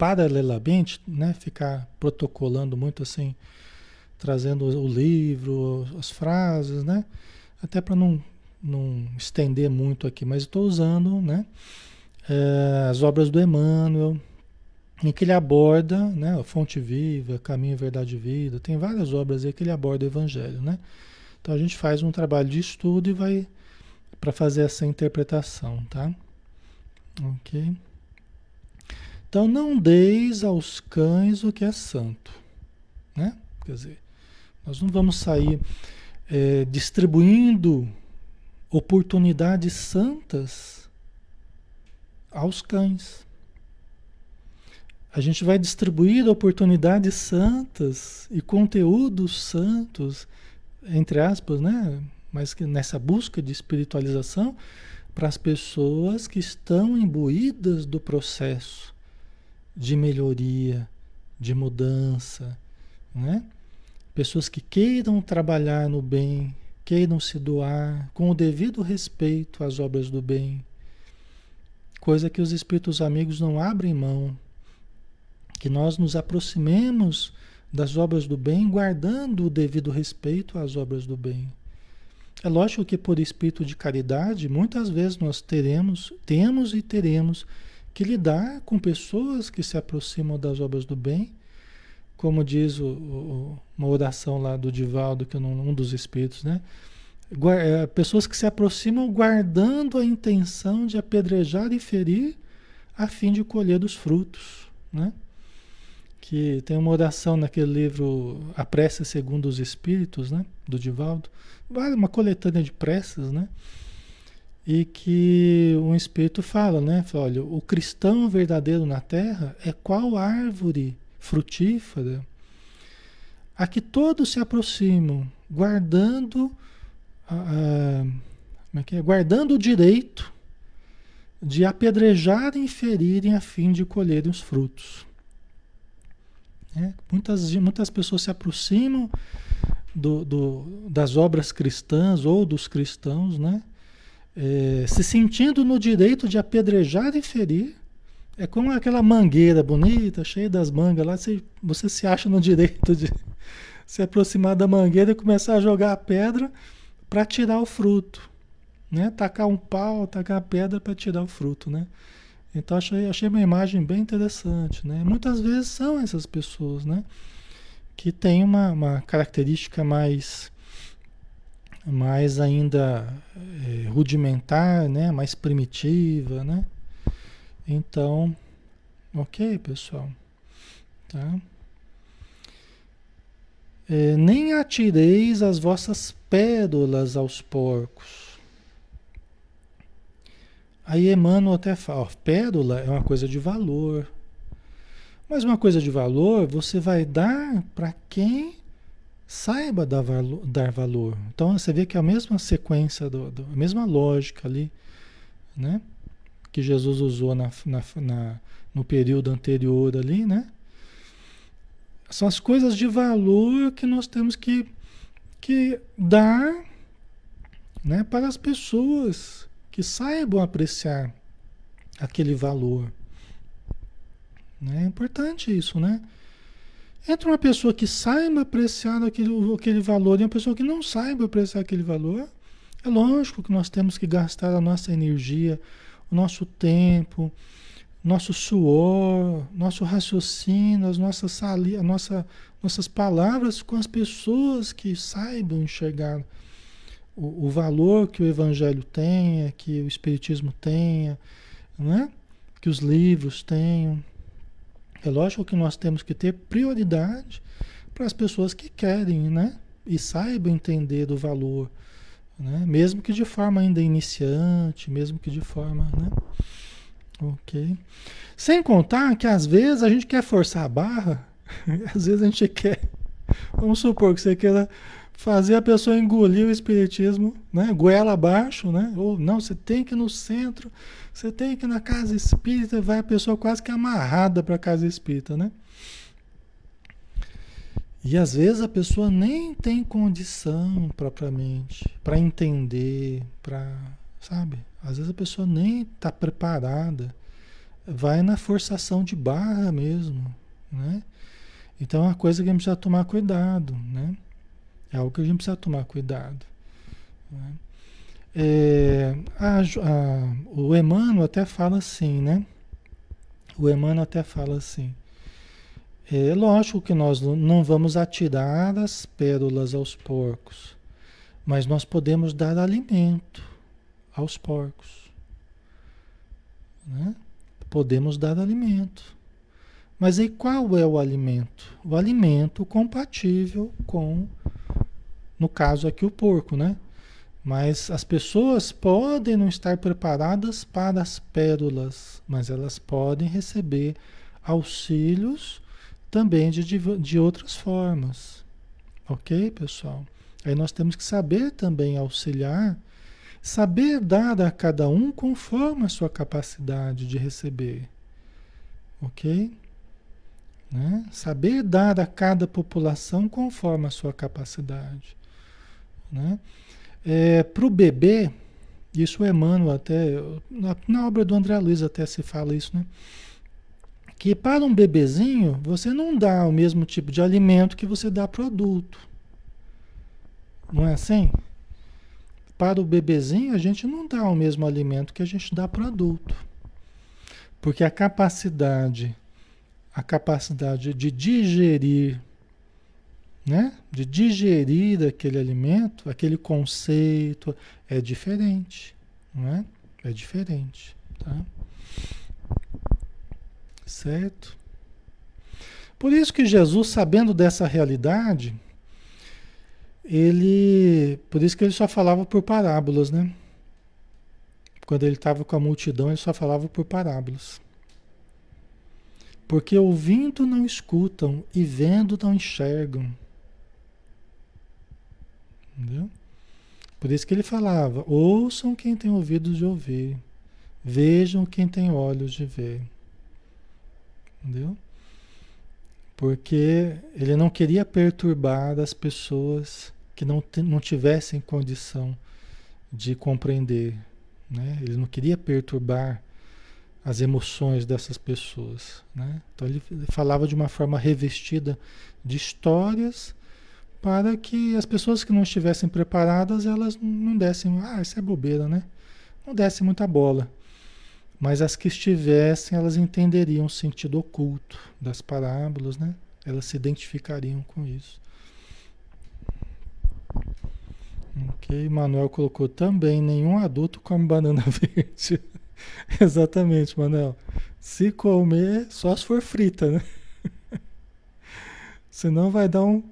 paralelamente, né? Ficar protocolando muito assim, trazendo o livro, as frases, né? Até para não, não estender muito aqui, mas estou usando, né? É, as obras do Emmanuel, em que ele aborda né, a fonte viva, caminho, verdade e vida. Tem várias obras aí que ele aborda o evangelho, né? Então a gente faz um trabalho de estudo e vai para fazer essa interpretação, tá? Ok? Então não deis aos cães o que é santo, né? Quer dizer, nós não vamos sair é, distribuindo oportunidades santas aos cães. A gente vai distribuir oportunidades santas e conteúdos santos, entre aspas, né? Mas nessa busca de espiritualização para as pessoas que estão imbuídas do processo de melhoria, de mudança, né? Pessoas que queiram trabalhar no bem, queiram se doar com o devido respeito às obras do bem, coisa que os espíritos amigos não abrem mão que nós nos aproximemos das obras do bem, guardando o devido respeito às obras do bem. É lógico que por espírito de caridade, muitas vezes nós teremos, temos e teremos que lidar com pessoas que se aproximam das obras do bem, como diz o, o, uma oração lá do Divaldo, que é um dos espíritos, né? É, pessoas que se aproximam guardando a intenção de apedrejar e ferir a fim de colher dos frutos, né? que tem uma oração naquele livro A Prece Segundo os Espíritos, né? Do Divaldo. Uma coletânea de preces, né? E que um espírito fala, né? Fala, olha, o cristão verdadeiro na terra é qual árvore frutífera a que todos se aproximam, guardando, a, como é é? guardando o direito de apedrejarem e ferirem a fim de colherem os frutos. Né? Muitas, muitas pessoas se aproximam do, do, das obras cristãs ou dos cristãos, né? É, se sentindo no direito de apedrejar e ferir. É como aquela mangueira bonita, cheia das mangas lá, você, você se acha no direito de se aproximar da mangueira e começar a jogar a pedra para tirar o fruto. Né? Tacar um pau, tacar a pedra para tirar o fruto. Né? Então achei, achei uma imagem bem interessante, né? Muitas vezes são essas pessoas, né? Que têm uma, uma característica mais, mais ainda é, rudimentar, né? Mais primitiva, né? Então, ok, pessoal, tá? É, nem atireis as vossas pérolas aos porcos Aí Emmanuel até fala, ó, pérola é uma coisa de valor. Mas uma coisa de valor você vai dar para quem saiba dar valor, dar valor. Então você vê que é a mesma sequência, do, do, a mesma lógica ali, né? Que Jesus usou na, na, na, no período anterior ali, né? São as coisas de valor que nós temos que, que dar né, para as pessoas que saibam apreciar aquele valor. Né? É importante isso, né? Entre uma pessoa que saiba apreciar aquele, aquele valor e uma pessoa que não saiba apreciar aquele valor, é lógico que nós temos que gastar a nossa energia, o nosso tempo, nosso suor, nosso raciocínio, as nossas, sali, a nossa, nossas palavras com as pessoas que saibam enxergar o, o valor que o Evangelho tenha, que o Espiritismo tenha, né? que os livros tenham. É lógico que nós temos que ter prioridade para as pessoas que querem, né? E saibam entender do valor, né? Mesmo que de forma ainda iniciante, mesmo que de forma, né? Ok. Sem contar que às vezes a gente quer forçar a barra Às vezes a gente quer, vamos supor que você queira fazer a pessoa engolir o espiritismo, né? Goela abaixo, né? Ou não, você tem que ir no centro, você tem que ir na casa espírita, vai a pessoa quase que amarrada para a casa espírita, né? E às vezes a pessoa nem tem condição propriamente para entender, para, sabe? Às vezes a pessoa nem está preparada, vai na forçação de barra mesmo, né? Então é uma coisa que a gente precisa tomar cuidado, né? É algo que a gente precisa tomar cuidado. Né? É, a, a, o Emmanuel até fala assim, né? O Emmanuel até fala assim. É lógico que nós não vamos atirar as pérolas aos porcos, mas nós podemos dar alimento aos porcos. Né? Podemos dar alimento. Mas e qual é o alimento? O alimento compatível com no caso aqui o porco, né? Mas as pessoas podem não estar preparadas para as pérolas, mas elas podem receber auxílios também de, de, outras formas. Ok, pessoal? Aí nós temos que saber também auxiliar, saber dar a cada um conforme a sua capacidade de receber. Ok? Né? Saber dar a cada população conforme a sua capacidade. Né? É, Para o bebê, isso Emmanuel até, na, na, obra do André Luiz até se fala isso, né? Que para um bebezinho, você não dá o mesmo tipo de alimento que você dá para o adulto. Não é assim? Para o bebezinho, a gente não dá o mesmo alimento que a gente dá para o adulto. Porque a capacidade, a capacidade de digerir né? de digerir aquele alimento, aquele conceito, é diferente, não é? É diferente, tá? Certo? Por isso que Jesus, sabendo dessa realidade, ele, por isso que ele só falava por parábolas, né? Quando ele estava com a multidão, ele só falava por parábolas. Porque ouvindo não escutam e vendo não enxergam. Entendeu? Por isso que ele falava: ouçam quem tem ouvidos de ouvir, vejam quem tem olhos de ver. Entendeu? Porque ele não queria perturbar as pessoas que não, não tivessem condição de compreender. Né? Ele não queria perturbar as emoções dessas pessoas. Né? Então ele falava de uma forma revestida de histórias para que as pessoas que não estivessem preparadas, elas não dessem, ah, isso é bobeira, né? Não dessem muita bola. Mas as que estivessem, elas entenderiam o sentido oculto das parábolas, né? Elas se identificariam com isso. Ok, Manuel colocou também, nenhum adulto come banana verde. Exatamente, Manuel. Se comer, só se for frita, né? Senão vai dar um,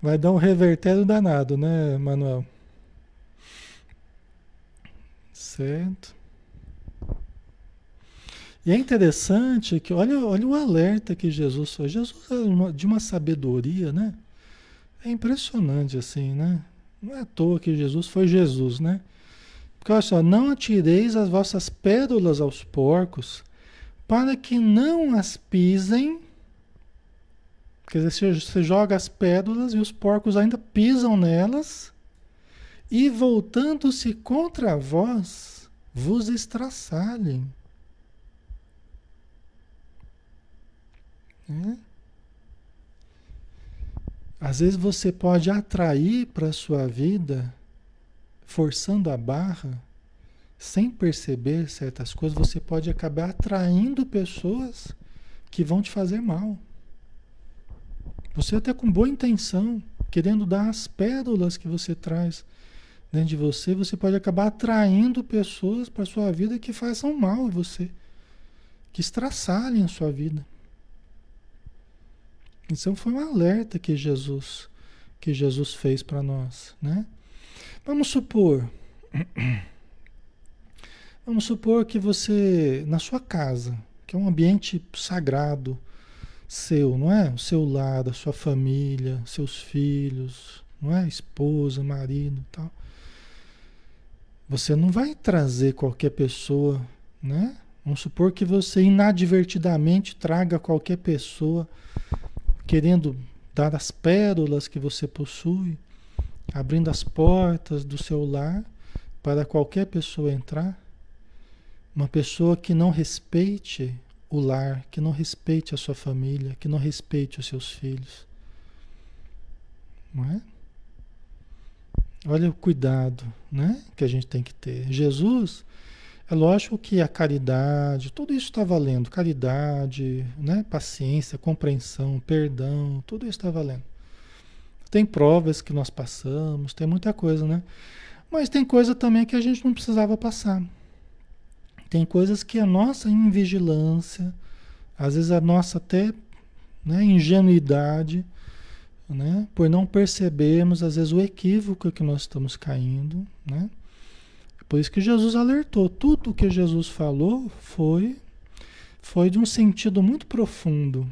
Vai dar um revertério danado, né, Manuel? Certo. E é interessante que, olha, olha o alerta que Jesus faz. Jesus é de uma sabedoria, né? É impressionante assim, né? Não é à toa que Jesus foi Jesus, né? Porque olha só, não atireis as vossas pérolas aos porcos, para que não as pisem Quer dizer, você joga as pérolas e os porcos ainda pisam nelas e voltando-se contra vós, vos estraçalhem. É? Às vezes você pode atrair para a sua vida, forçando a barra, sem perceber certas coisas, você pode acabar atraindo pessoas que vão te fazer mal. Você até com boa intenção, querendo dar as pérolas que você traz dentro de você, você pode acabar atraindo pessoas para sua vida que façam mal a você, que estraçalhem a sua vida. Então foi um alerta que Jesus que Jesus fez para nós, né? Vamos supor Vamos supor que você na sua casa, que é um ambiente sagrado, seu, não é? O seu lar, a sua família, seus filhos, não é? Esposa, marido, tal. Você não vai trazer qualquer pessoa, né? Vamos supor que você inadvertidamente traga qualquer pessoa querendo dar as pérolas que você possui, abrindo as portas do seu lar para qualquer pessoa entrar. Uma pessoa que não respeite o lar, que não respeite a sua família, que não respeite os seus filhos. Não é? Olha o cuidado né, que a gente tem que ter. Jesus, é lógico que a caridade, tudo isso está valendo. Caridade, né, paciência, compreensão, perdão, tudo isso está valendo. Tem provas que nós passamos, tem muita coisa, né? Mas tem coisa também que a gente não precisava passar. Tem coisas que a nossa invigilância, às vezes a nossa até né, ingenuidade, né? Por não percebermos, às vezes, o equívoco que nós estamos caindo, né? Por isso que Jesus alertou. Tudo que Jesus falou foi, foi de um sentido muito profundo,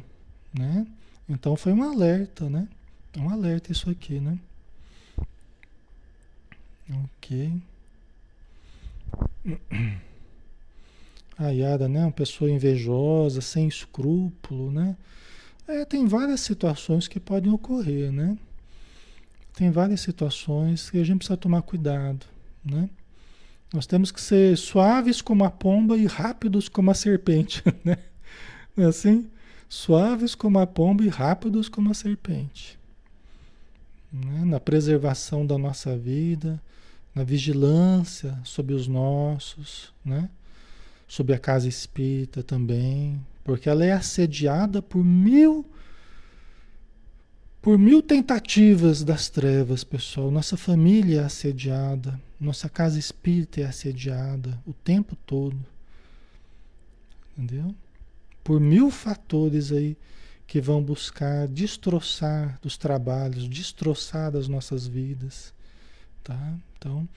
né? Então foi um alerta, né? Um alerta isso aqui, né? Ok. A Yara, né? Uma pessoa invejosa, sem escrúpulo, né? É, tem várias situações que podem ocorrer, né? Tem várias situações que a gente precisa tomar cuidado, né? Nós temos que ser suaves como a pomba e rápidos como a serpente, né? É assim? Suaves como a pomba e rápidos como a serpente. Né? Na preservação da nossa vida, na vigilância sobre os nossos, né? Sobre a casa espírita também, porque ela é assediada por mil por mil tentativas das trevas, pessoal. Nossa família é assediada, nossa casa espírita é assediada o tempo todo. Entendeu? Por mil fatores aí que vão buscar destroçar dos trabalhos, destroçar das nossas vidas, tá? Então,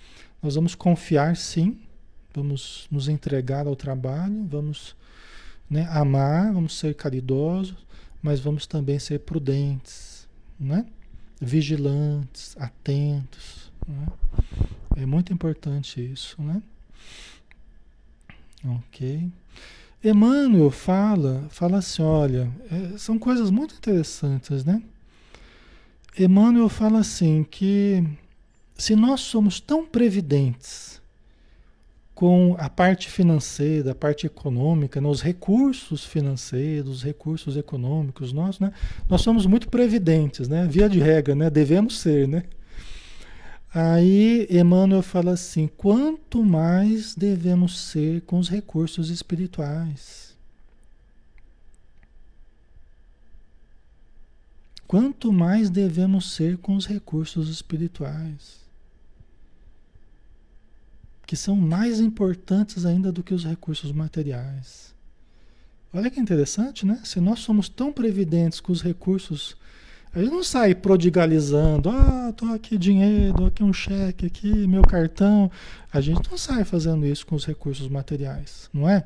nós vamos confiar sim, vamos nos entregar ao trabalho, vamos né? Amar, vamos ser caridosos, mas vamos também ser prudentes, né? vigilantes, atentos. Né? É muito importante isso, né? Ok. Emmanuel fala, fala assim, olha, é, são coisas muito interessantes, né? Emmanuel fala assim que se nós somos tão previdentes com a parte financeira, a parte econômica, né, os recursos financeiros, os recursos econômicos, nós, né, nós somos muito previdentes, né, via de regra, né, devemos ser, né. Aí Emmanuel fala assim: quanto mais devemos ser com os recursos espirituais. Quanto mais devemos ser com os recursos espirituais que são mais importantes ainda do que os recursos materiais. Olha que interessante, né? Se nós somos tão previdentes com os recursos, a gente não sai prodigalizando, ah, tô aqui dinheiro, aqui um cheque, aqui meu cartão. A gente não sai fazendo isso com os recursos materiais, não é?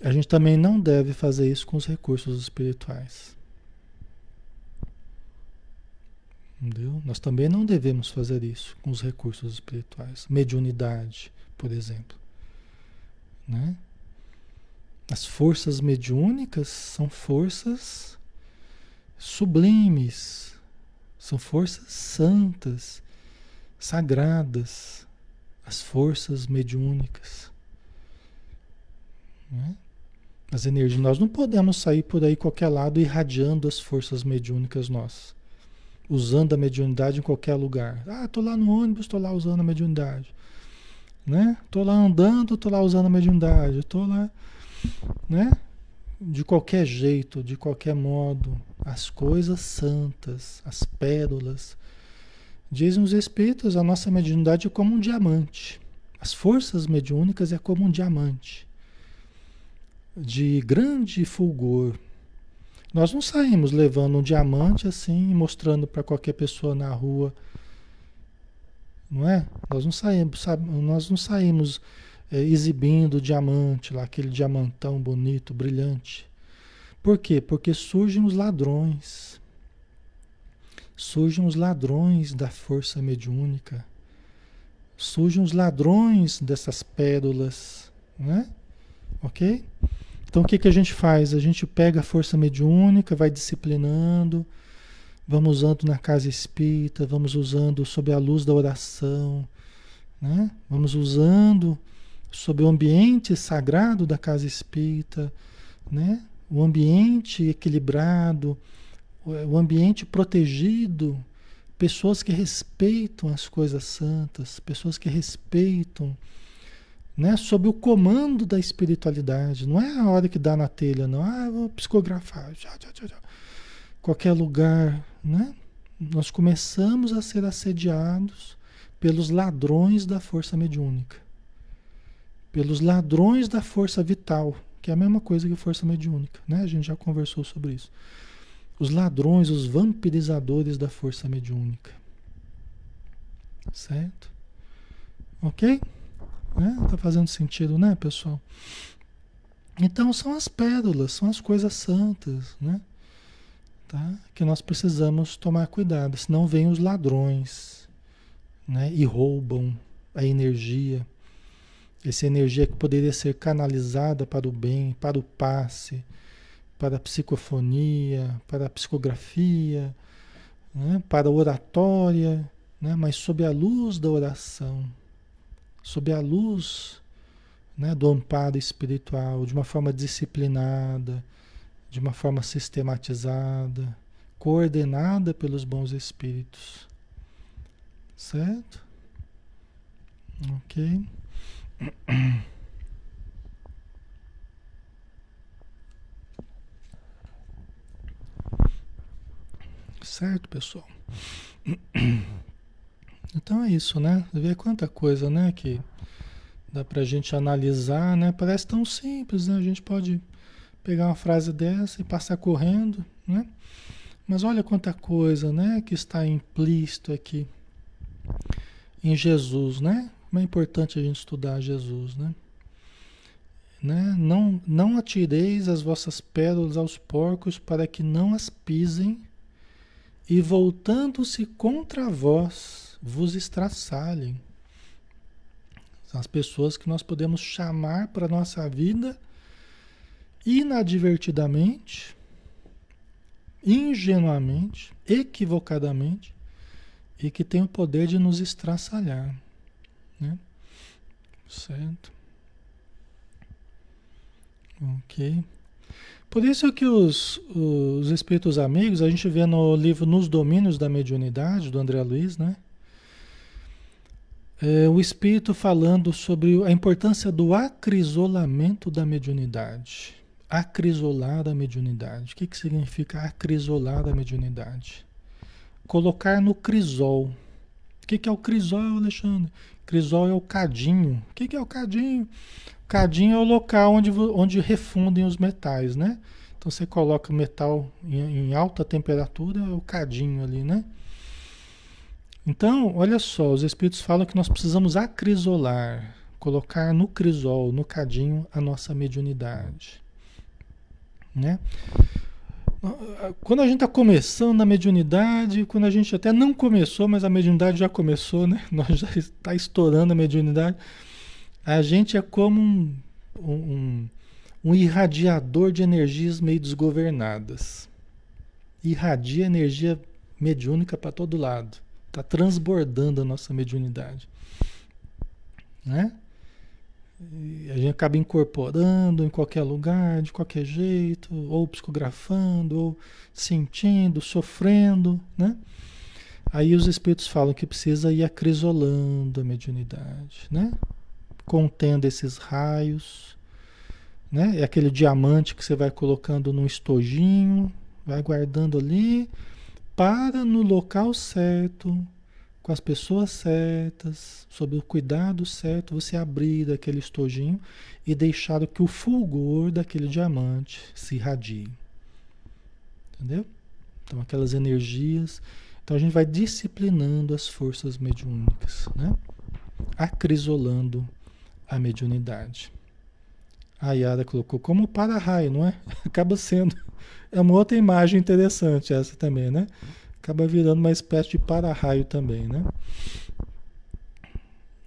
A gente também não deve fazer isso com os recursos espirituais. Entendeu? Nós também não devemos fazer isso com os recursos espirituais. Mediunidade, por exemplo. Né? As forças mediúnicas são forças sublimes, são forças santas, sagradas, as forças mediúnicas. Né? As energias, nós não podemos sair por aí qualquer lado irradiando as forças mediúnicas nossas usando a mediunidade em qualquer lugar. Ah, tô lá no ônibus, tô lá usando a mediunidade. Né? Lá andando, tô lá usando a mediunidade. Tô lá, né? De qualquer jeito, de qualquer modo, as coisas santas, as pérolas. Dizem os espíritos, a nossa mediunidade é como um diamante. As forças mediúnicas é como um diamante de grande fulgor, nós não saímos levando um diamante assim e mostrando para qualquer pessoa na rua. Não é? Nós não saímos, nós não saímos é, exibindo o diamante lá, aquele diamantão bonito, brilhante. Por quê? Porque surgem os ladrões. Surgem os ladrões da força mediúnica. Surgem os ladrões dessas pérolas, né? Ok? Então o que, que a gente faz? A gente pega a força mediúnica, vai disciplinando, vamos usando na casa espírita, vamos usando sob a luz da oração, né? Vamos usando sob o ambiente sagrado da casa espírita, né? o ambiente equilibrado, o ambiente protegido, pessoas que respeitam as coisas santas, pessoas que respeitam, né, sob o comando da espiritualidade. Não é a hora que dá na telha, não. Ah, vou psicografar. Já, já, já, já. Qualquer lugar, né? Nós começamos a ser assediados pelos ladrões da força mediúnica, pelos ladrões da força vital, que é a mesma coisa que força mediúnica, né? A gente já conversou sobre isso. Os ladrões, os vampirizadores da força mediúnica. Certo? Ok? Né? Tá fazendo sentido, né, pessoal? Então são as pérolas, são as coisas santas, né? Tá? Que nós precisamos tomar cuidado, senão vêm os ladrões, né? E roubam a energia essa energia que poderia ser canalizada para o bem, para o passe, para a psicofonia, para a psicografia, né? para a oratória, né? mas sob a luz da oração, sob a luz né? do amparo espiritual, de uma forma disciplinada, de uma forma sistematizada, coordenada pelos bons espíritos. Certo? Ok. Certo, pessoal? Então é isso, né? Ver quanta coisa, né, que dá pra gente analisar, né? Parece tão simples, né? A gente pode pegar uma frase dessa e passar correndo, né? Mas olha quanta coisa, né, que está implícito aqui em Jesus, né? Como é importante a gente estudar Jesus, né? né? Não, não atireis as vossas pérolas aos porcos para que não as pisem e voltando-se contra vós vos estraçalhem. São as pessoas que nós podemos chamar para a nossa vida inadvertidamente, ingenuamente, equivocadamente e que tem o poder de nos estraçalhar. Né? Certo. Ok. Por isso que os, os espíritos amigos, a gente vê no livro Nos Domínios da Mediunidade, do André Luiz, né? É, o espírito falando sobre a importância do acrisolamento da mediunidade. Acrisolar a mediunidade. O que, que significa acrisolar a mediunidade? Colocar no crisol. O que, que é o crisol, Alexandre? Crisol é o cadinho. O que, que é o cadinho? Cadinho é o local onde, onde refundem os metais, né? Então você coloca o metal em, em alta temperatura, é o cadinho ali, né? Então, olha só, os espíritos falam que nós precisamos acrisolar, colocar no crisol, no cadinho, a nossa mediunidade. Né? Quando a gente está começando na mediunidade, quando a gente até não começou, mas a mediunidade já começou, né? Nós já está estourando a mediunidade. A gente é como um, um, um irradiador de energias meio desgovernadas. Irradia energia mediúnica para todo lado. Está transbordando a nossa mediunidade. Né? E a gente acaba incorporando em qualquer lugar, de qualquer jeito, ou psicografando, ou sentindo, sofrendo, né? Aí os espíritos falam que precisa ir acrisolando a mediunidade, né? Contendo esses raios, né? É aquele diamante que você vai colocando num estojinho, vai guardando ali, para no local certo, com as pessoas certas, sob o cuidado certo, você abrir aquele estojinho e deixar que o fulgor daquele diamante se irradie. Entendeu? Então, aquelas energias. Então, a gente vai disciplinando as forças mediúnicas, né? acrisolando a mediunidade. A Yara colocou como para-raio, não é? Acaba sendo. É uma outra imagem interessante essa também, né? Acaba virando uma espécie de para-raio também, né?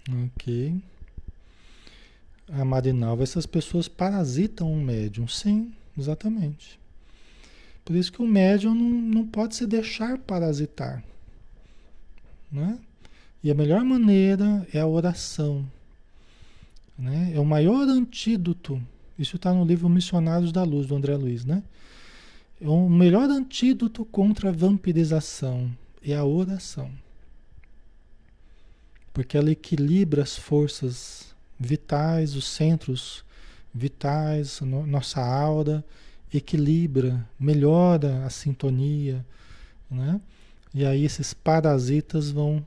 Ok. A Marinalva, essas pessoas parasitam um médium. Sim, exatamente. Por isso que o médium não, não pode se deixar parasitar. Né? E a melhor maneira é a oração. Né? É o maior antídoto. Isso está no livro Missionários da Luz, do André Luiz. Né? É o melhor antídoto contra a vampirização é a oração. Porque ela equilibra as forças vitais, os centros vitais, no, nossa aura, equilibra, melhora a sintonia, né? E aí esses parasitas vão,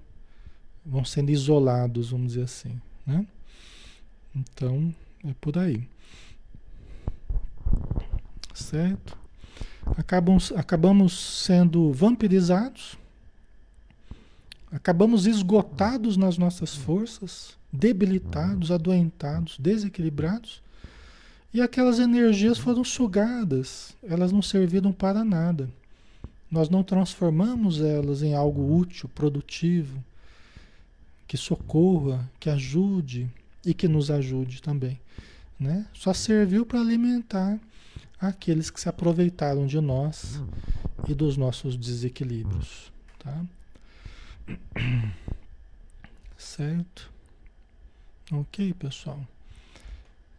vão sendo isolados, vamos dizer assim, né? Então, é por aí. Certo? Acabamos, acabamos sendo vampirizados, acabamos esgotados nas nossas forças, debilitados, adoentados, desequilibrados, e aquelas energias foram sugadas, elas não serviram para nada. Nós não transformamos elas em algo útil, produtivo, que socorra, que ajude e que nos ajude também. Né? Só serviu para alimentar aqueles que se aproveitaram de nós e dos nossos desequilíbrios. Tá? Certo? Ok, pessoal.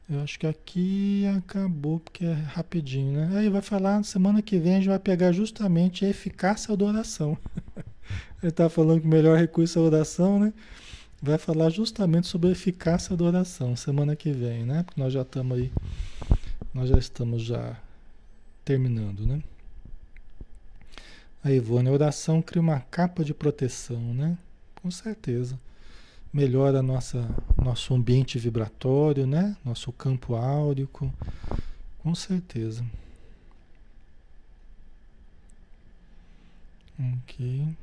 Eu acho que aqui acabou, porque é rapidinho, né? Aí vai falar, semana que vem a gente vai pegar justamente a eficácia da oração. Ele está falando que o melhor recurso é a oração, né? Vai falar justamente sobre a eficácia da oração semana que vem, né? Porque nós já estamos aí, nós já estamos já terminando, né? A Ivone, a oração cria uma capa de proteção, né? Com certeza melhora nossa nosso ambiente vibratório, né? Nosso campo áurico, com certeza. Ok.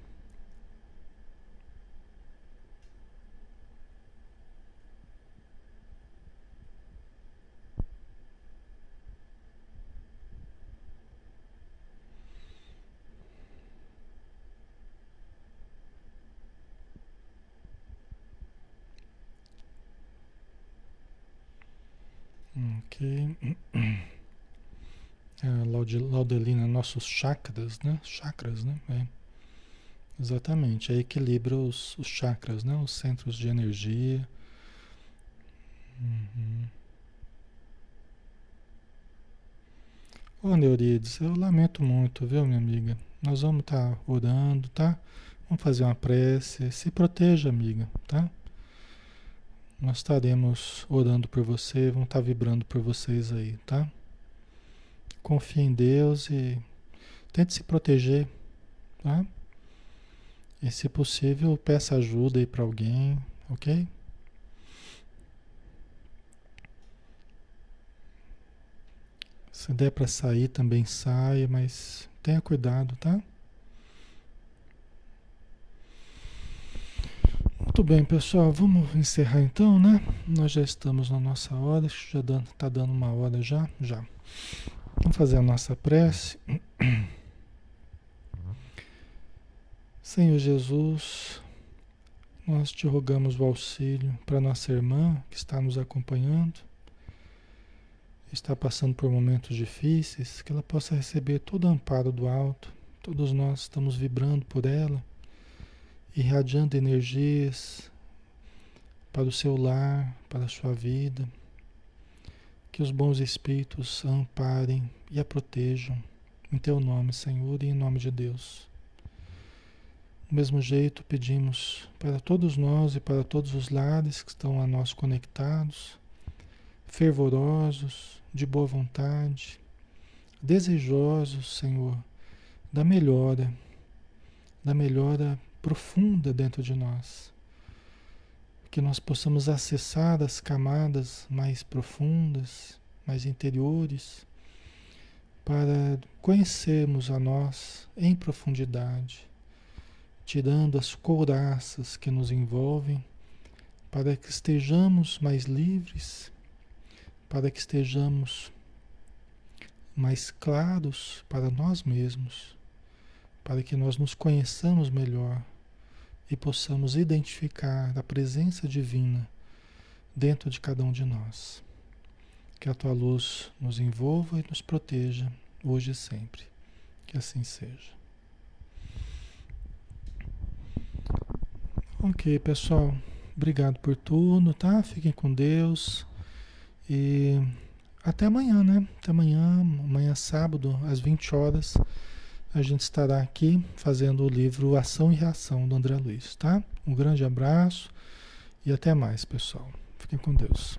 Ok. A Laudelina, nossos chakras, né? Chakras, né? É. Exatamente, aí equilibra os, os chakras, né? Os centros de energia. Uhum. Ô Neurides, eu lamento muito, viu, minha amiga? Nós vamos estar tá orando, tá? Vamos fazer uma prece. Se proteja, amiga, tá? Nós estaremos orando por você, vamos estar vibrando por vocês aí, tá? Confie em Deus e tente se proteger, tá? E se possível, peça ajuda aí para alguém, ok? Se der para sair, também saia, mas tenha cuidado, tá? Muito bem, pessoal, vamos encerrar então, né? Nós já estamos na nossa hora, já está dando uma hora já, já. Vamos fazer a nossa prece. Senhor Jesus, nós te rogamos o auxílio para nossa irmã que está nos acompanhando, está passando por momentos difíceis, que ela possa receber todo o amparo do alto. Todos nós estamos vibrando por ela irradiando energias para o seu lar, para a sua vida. Que os bons espíritos a amparem e a protejam. Em teu nome, Senhor, e em nome de Deus. Do mesmo jeito, pedimos para todos nós e para todos os lares que estão a nós conectados, fervorosos, de boa vontade, desejosos, Senhor, da melhora, da melhora profunda dentro de nós. Que nós possamos acessar as camadas mais profundas, mais interiores, para conhecermos a nós em profundidade, tirando as couraças que nos envolvem, para que estejamos mais livres, para que estejamos mais claros para nós mesmos, para que nós nos conheçamos melhor e possamos identificar a presença divina dentro de cada um de nós. Que a tua luz nos envolva e nos proteja hoje e sempre. Que assim seja. Ok, pessoal. Obrigado por tudo, tá? Fiquem com Deus. E até amanhã, né? Até amanhã, amanhã sábado, às 20 horas, a gente estará aqui fazendo o livro Ação e Reação do André Luiz, tá? Um grande abraço e até mais, pessoal. Fiquem com Deus.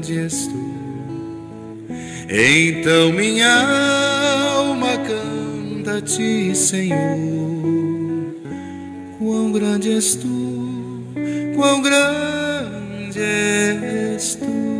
onde estou. Então minha alma canta a ti, Senhor. Quão grande és tu, quão grande és tu.